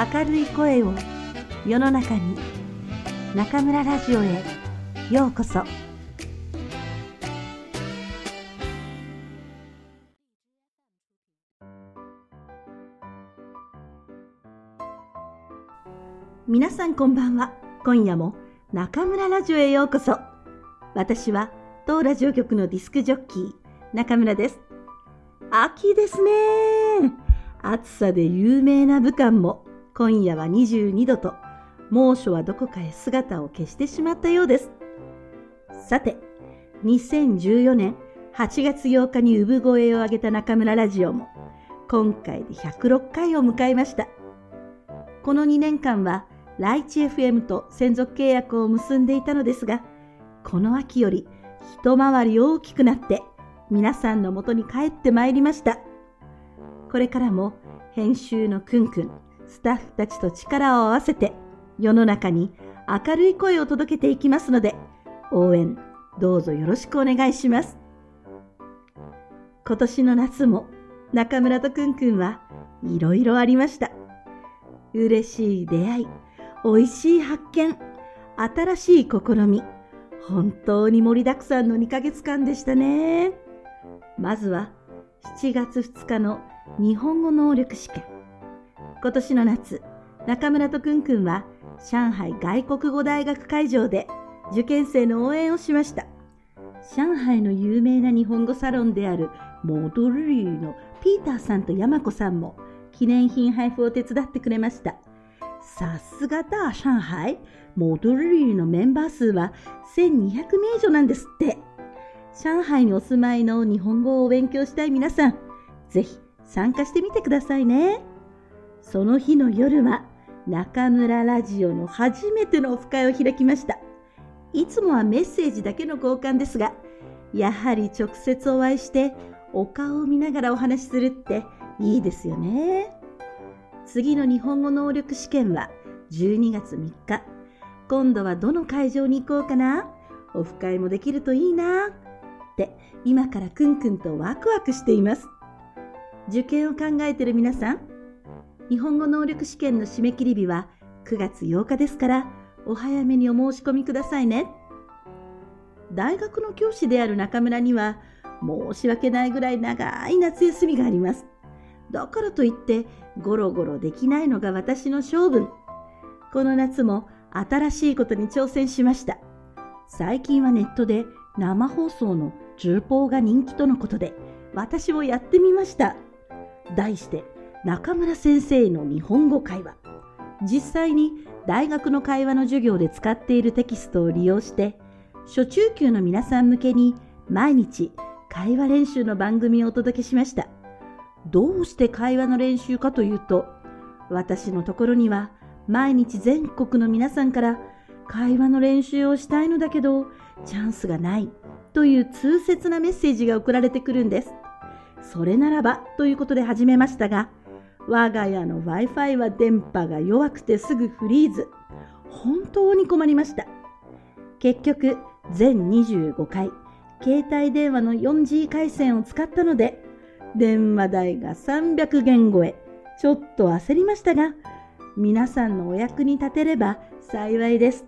明るい声を世の中に中村ラジオへようこそ。皆さんこんばんは。今夜も中村ラジオへようこそ。私は当ラジオ局のディスクジョッキー中村です。秋ですね。暑さで有名な武漢も今夜は22度と猛暑はどこかへ姿を消してしまったようです。さて、2014年8月8日に産声を上げた中村ラジオも今回で106回を迎えました。この2年間はライチ FM と専属契約を結んでいたのですが、この秋より一回り大きくなって皆さんのもとに帰ってまいりました。これからも編集のくんくん、スタッフたちと力を合わせて世の中に明るい声を届けていきますので、応援どうぞよろしくお願いします。今年の夏も中村とくんくんはいろいろありました。嬉しい出会い、美味しい発見、新しい試み、本当に盛りだくさんの2ヶ月間でしたね。まずは7月2日の日本語能力試験。今年の夏、中村とくんくんは上海外国語大学会場で受験生の応援をしました。上海の有名な日本語サロンであるモドルリーのピーターさんと山子さんも記念品配布を手伝ってくれました。さすがだ、上海。モドルリーのメンバー数は1200名以上なんですって。上海にお住まいの日本語を勉強したい皆さん、ぜひ参加してみてくださいね。その日の夜は中村ラジオの初めてのオフ会を開きました。いつもはメッセージだけの交換ですが、やはり直接お会いしてお顔を見ながらお話しするっていいですよね。次の日本語能力試験は12月3日。今度はどの会場に行こうかなオフ会もできるといいなって今からくんくんとワクワクしています。受験を考えている皆さん、日本語能力試験の締め切り日は9月8日ですから、お早めにお申し込みくださいね。大学の教師である中村には、申し訳ないぐらい長い夏休みがあります。だからといって、ゴロゴロできないのが私の性分。この夏も新しいことに挑戦しました。最近はネットで生放送の重報が人気とのことで、私もやってみました。題して、中村先生の日本語会話。実際に大学の会話の授業で使っているテキストを利用して初中級の皆さん向けに毎日会話練習の番組をお届けしました。どうして会話の練習かというと私のところには毎日全国の皆さんから会話の練習をしたいのだけどチャンスがないという痛切なメッセージが送られてくるんです。それならばということで始めましたが我が家の Wi-Fi は電波が弱くてすぐフリーズ。本当に困りました。結局、全25回、携帯電話の 4G 回線を使ったので、電話代が300元超え。ちょっと焦りましたが、皆さんのお役に立てれば幸いです。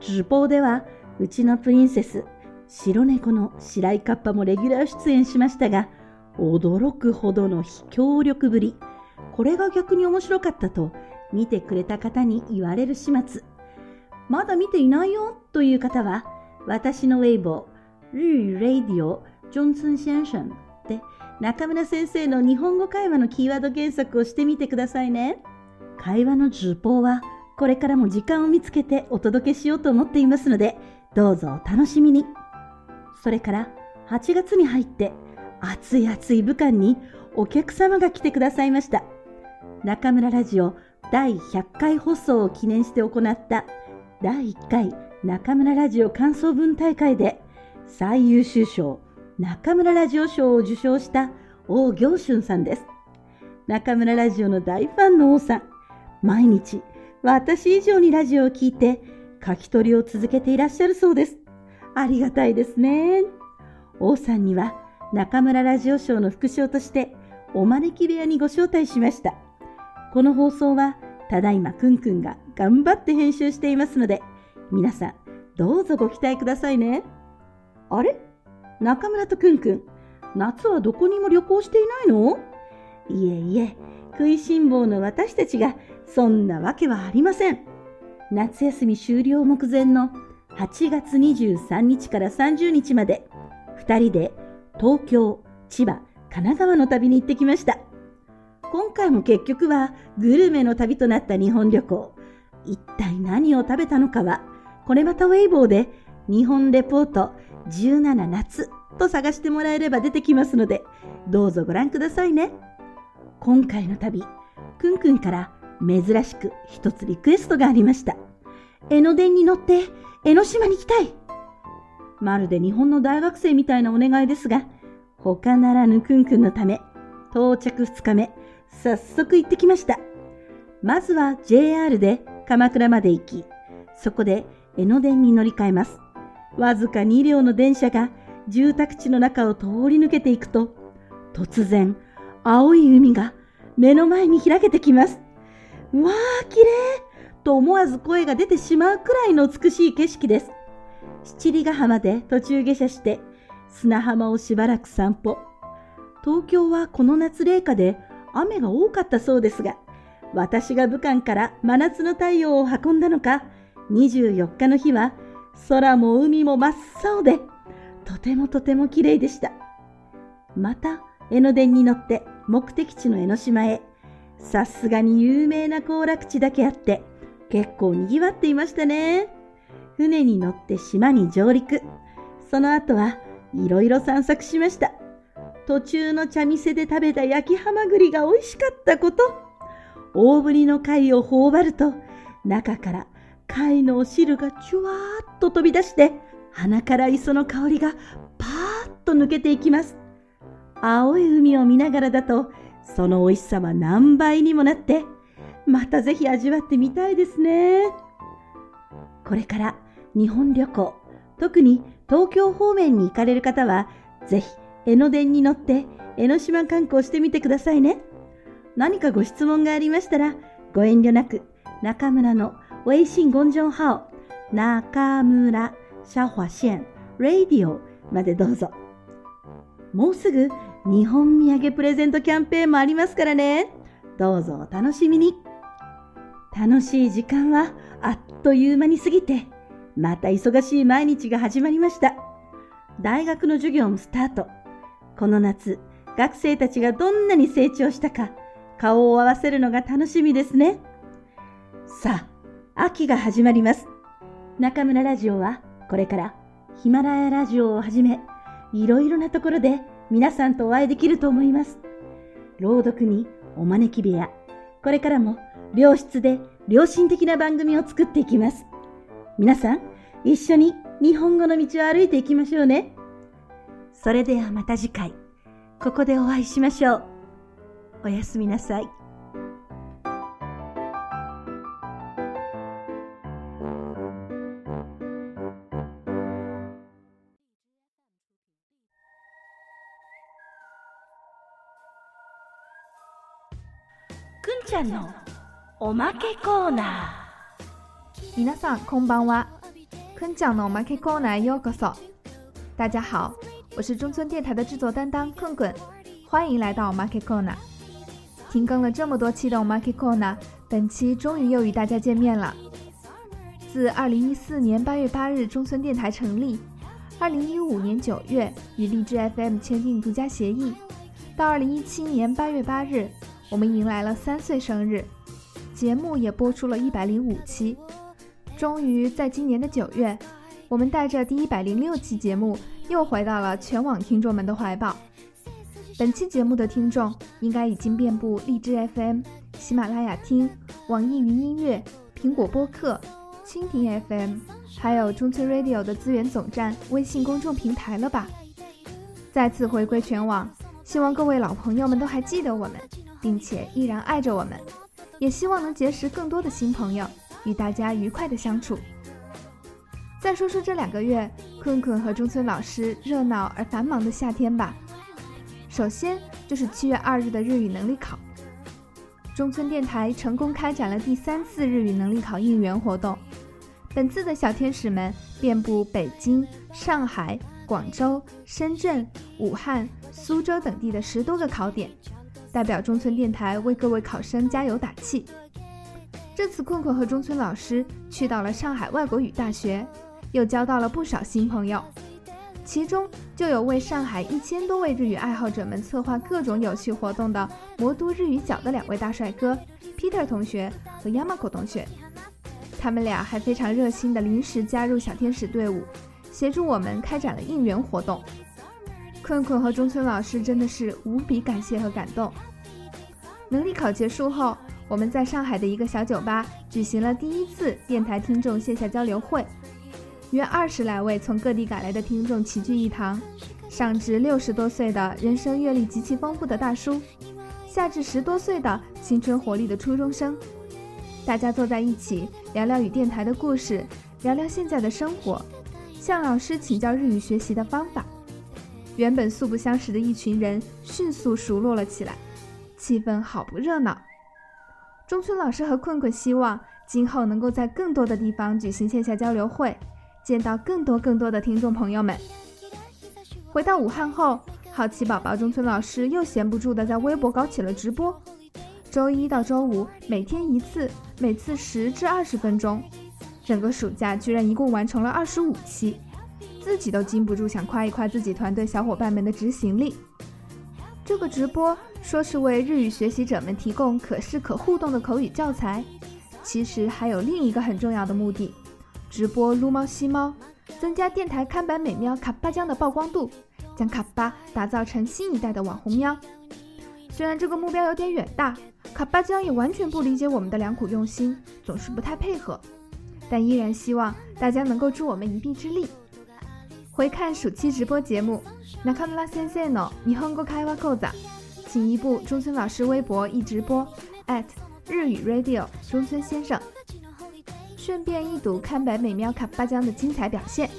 直播では、うちのプリンセス、白猫の白井カッパもレギュラー出演しましたが、驚くほどの非協力ぶり。これが逆に面白かったと見てくれた方に言われる始末。まだ見ていないよという方は、私のウェイボー、日語ラディオ、ジョンソン先生で中村先生の日本語会話のキーワード検索をしてみてくださいね。会話の受報はこれからも時間を見つけてお届けしようと思っていますので、どうぞお楽しみに。それから8月に入って暑い暑い武漢にお客様が来てくださいました。中村ラジオ第100回放送を記念して行った第1回中村ラジオ感想文大会で最優秀賞中村ラジオ賞を受賞した王行春さんです。中村ラジオの大ファンの王さん、毎日私以上にラジオを聴いて書き取りを続けていらっしゃるそうです。ありがたいですね。王さんには中村ラジオ賞の副賞としてお招き部屋にご招待しました。この放送はただいまくんくんが頑張って編集していますので、皆さんどうぞご期待くださいね。あれ？中村とくんくん、夏はどこにも旅行していないの？いえいえ、食いしん坊の私たちがそんなわけはありません。夏休み終了目前の8月23日から30日まで、2人で東京、千葉、神奈川の旅に行ってきました。今回も結局はグルメの旅となった日本旅行。一体何を食べたのかは、これまたウェイボーで日本レポート17夏と探してもらえれば出てきますので、どうぞご覧くださいね。今回の旅、くんくんから珍しく一つリクエストがありました。江ノ電に乗って江ノ島に行きたい。まるで日本の大学生みたいなお願いですが、他ならぬくんくんのため、到着2日目、早速行ってきました。まずは JR で鎌倉まで行き、そこで江ノ電に乗り換えます。わずか2両の電車が住宅地の中を通り抜けていくと、突然、青い海が目の前に開けてきます。わあ、綺麗と思わず声が出てしまうくらいの美しい景色です。七里ヶ浜で途中下車して、砂浜をしばらく散歩。東京はこの夏冷夏で雨が多かったそうですが、私が武漢から真夏の太陽を運んだのか、24日の日は空も海も真っ青で、とてもとても綺麗でした。また、江ノ電に乗って目的地の江ノ島へ。さすがに有名な行楽地だけあって、結構賑わっていましたね。船に乗って島に上陸。その後はいろいろ散策しました。途中の茶店で食べた焼きハマグリが美味しかったこと。大ぶりの貝を頬張ると、中から貝のお汁がチュワーっと飛び出して、鼻から磯の香りがパーッと抜けていきます。青い海を見ながらだと、その美味しさは何倍にもなって、またぜひ味わってみたいですね。これから日本旅行、特に東京方面に行かれる方は、ぜひ江ノ電に乗って江ノ島観光してみてくださいね。何かご質問がありましたら、ご遠慮なく、中村の微信公众号、中村シャホアシェン、ラディオまでどうぞ。もうすぐ日本土産プレゼントキャンペーンもありますからね。どうぞお楽しみに。楽しい時間はあっという間に過ぎて、また忙しい毎日が始まりました。大学の授業もスタート。この夏、学生たちがどんなに成長したか、顔を合わせるのが楽しみですね。さあ、秋が始まります。中村ラジオはこれからヒマラヤラジオをはじめ、いろいろなところで皆さんとお会いできると思います。朗読にお招き部屋、これからも良質で良心的な番組を作っていきます。皆さん、一緒に日本語の道を歩いていきましょうね。それではまた次回、ここでお会いしましょう。おやすみなさい。くんちゃんのおまけコーナー。皆さんこんばんは。くんちゃんのおまけコーナーようこそ。大家好，我是中村电台的制作担当困困，欢迎来到 Market Corner。停更了这么多期的 Market Corner，本期终于又与大家见面了。自2014年8月8日中村电台成立，2015年9月与荔枝 FM 签订独家协议，到2017年8月8日，我们迎来了三岁生日，节目也播出了一百零五期。 终于在今年的九月，我们带着第一百零六期节目。又回到了全网听众们的怀抱。本期节目的听众应该已经遍布荔枝 FM、喜马拉雅听、网易云音乐、苹果播客、蜻蜓 FM，还有中村 Radio 的资源总站微信公众平台了吧？再次回归全网，希望各位老朋友们都还记得我们，并且依然爱着我们，也希望能结识更多的新朋友，与大家愉快的相处。再说说这两个月，困困和中村老师热闹而繁忙的夏天吧。首先就是七月二日的日语能力考。中村电台成功开展了第三次日语能力考应援活动。本次的小天使们遍布北京、上海、广州、深圳、武汉、苏州等地的十多个考点，代表中村电台为各位考生加油打气。这次困困和中村老师去到了上海外国语大学，又交到了不少新朋友。其中就有为上海一千多位日语爱好者们策划各种有趣活动的魔都日语角的两位大帅哥 Peter 同学和 Yamako 同学，他们俩还非常热心的临时加入小天使队伍，协助我们开展了应援活动。困困和中村老师真的是无比感谢和感动。能力考结束后，我们在上海的一个小酒吧举行了第一次电台听众线下交流会。约二十来位从各地赶来的听众齐聚一堂，上至六十多岁的人生阅历极其丰富的大叔，下至十多岁的青春活力的初中生，大家坐在一起聊聊与电台的故事，聊聊现在的生活，向老师请教日语学习的方法。原本素不相识的一群人迅速熟络了起来，气氛好不热闹。中村老师和困困希望今后能够在更多的地方举行线下交流会。见到更多更多的听众朋友们。回到武汉后，好奇宝宝中村老师又闲不住的在微博搞起了直播，周一到周五每天一次，每次十至二十分钟，整个暑假居然一共完成了二十五期，自己都禁不住想夸一夸自己团队小伙伴们的执行力。这个直播说是为日语学习者们提供可视可互动的口语教材，其实还有另一个很重要的目的。直播撸猫吸猫，增加电台看板美喵卡巴江的曝光度，将卡巴打造成新一代的网红喵。虽然这个目标有点远大，卡巴江也完全不理解我们的良苦用心，总是不太配合，但依然希望大家能够助我们一臂之力。回看暑期直播节目，ナカムラ先生の日本語会話講座，请移步中村老师微博一直播日语 radio 中村先生。顺便一睹看白美喵卡巴江的精彩表现。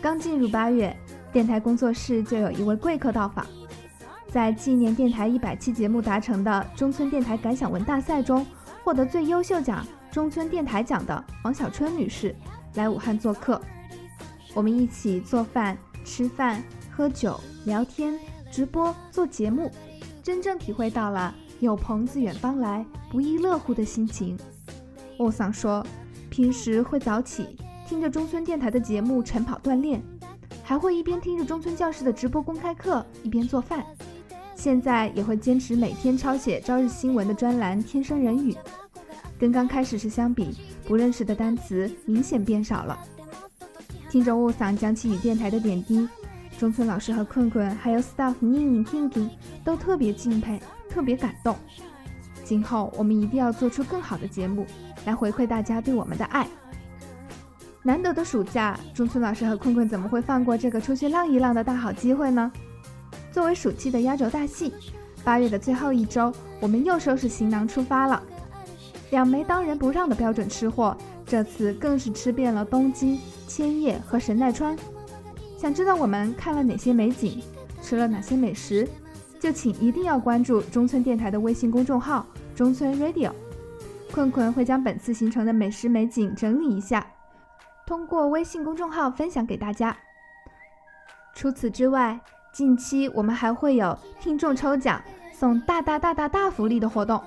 刚进入八月，电台工作室就有一位贵客到访，在纪念电台一百期节目达成的中村电台感想文大赛中获得最优秀奖中村电台奖的王小春女士来武汉做客， 我们一起做饭、吃饭、喝酒、聊天、直播、做节目，真正体会到了有朋自远方来，不亦乐乎的心情。欧桑说，平时会早起听着中村电台的节目晨跑锻炼，还会一边听着中村教室的直播公开课一边做饭。现在也会坚持每天抄写朝日新闻的专栏《天生人语》，跟刚开始时相比，不认识的单词明显变少了。听着雾嗓讲起与电台的点滴，中村老师和困困还有 staff 宁宁、听听都特别敬佩，特别感动。今后我们一定要做出更好的节目。来回馈大家对我们的爱。难得的暑假，中村老师和困困怎么会放过这个出去浪一浪的大好机会呢？作为暑期的压轴大戏，八月的最后一周，我们又收拾行囊出发了。两枚当仁不让的标准吃货，这次更是吃遍了东京、千叶和神奈川。想知道我们看了哪些美景，吃了哪些美食，就请一定要关注中村电台的微信公众号“中村 Radio”。困困会将本次行程的美食美景整理一下，通过微信公众号分享给大家。除此之外，近期我们还会有听众抽奖送大大大大大福利的活动，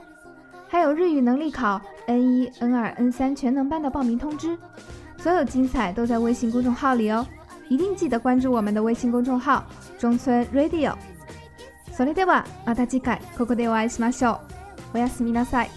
还有日语能力考 N 一、N 二、N 三全能班的报名通知。所有精彩都在微信公众号里哦，一定记得关注我们的微信公众号中村 Radio。それではまた次回ここでお会いしましょう。おやすみなさい。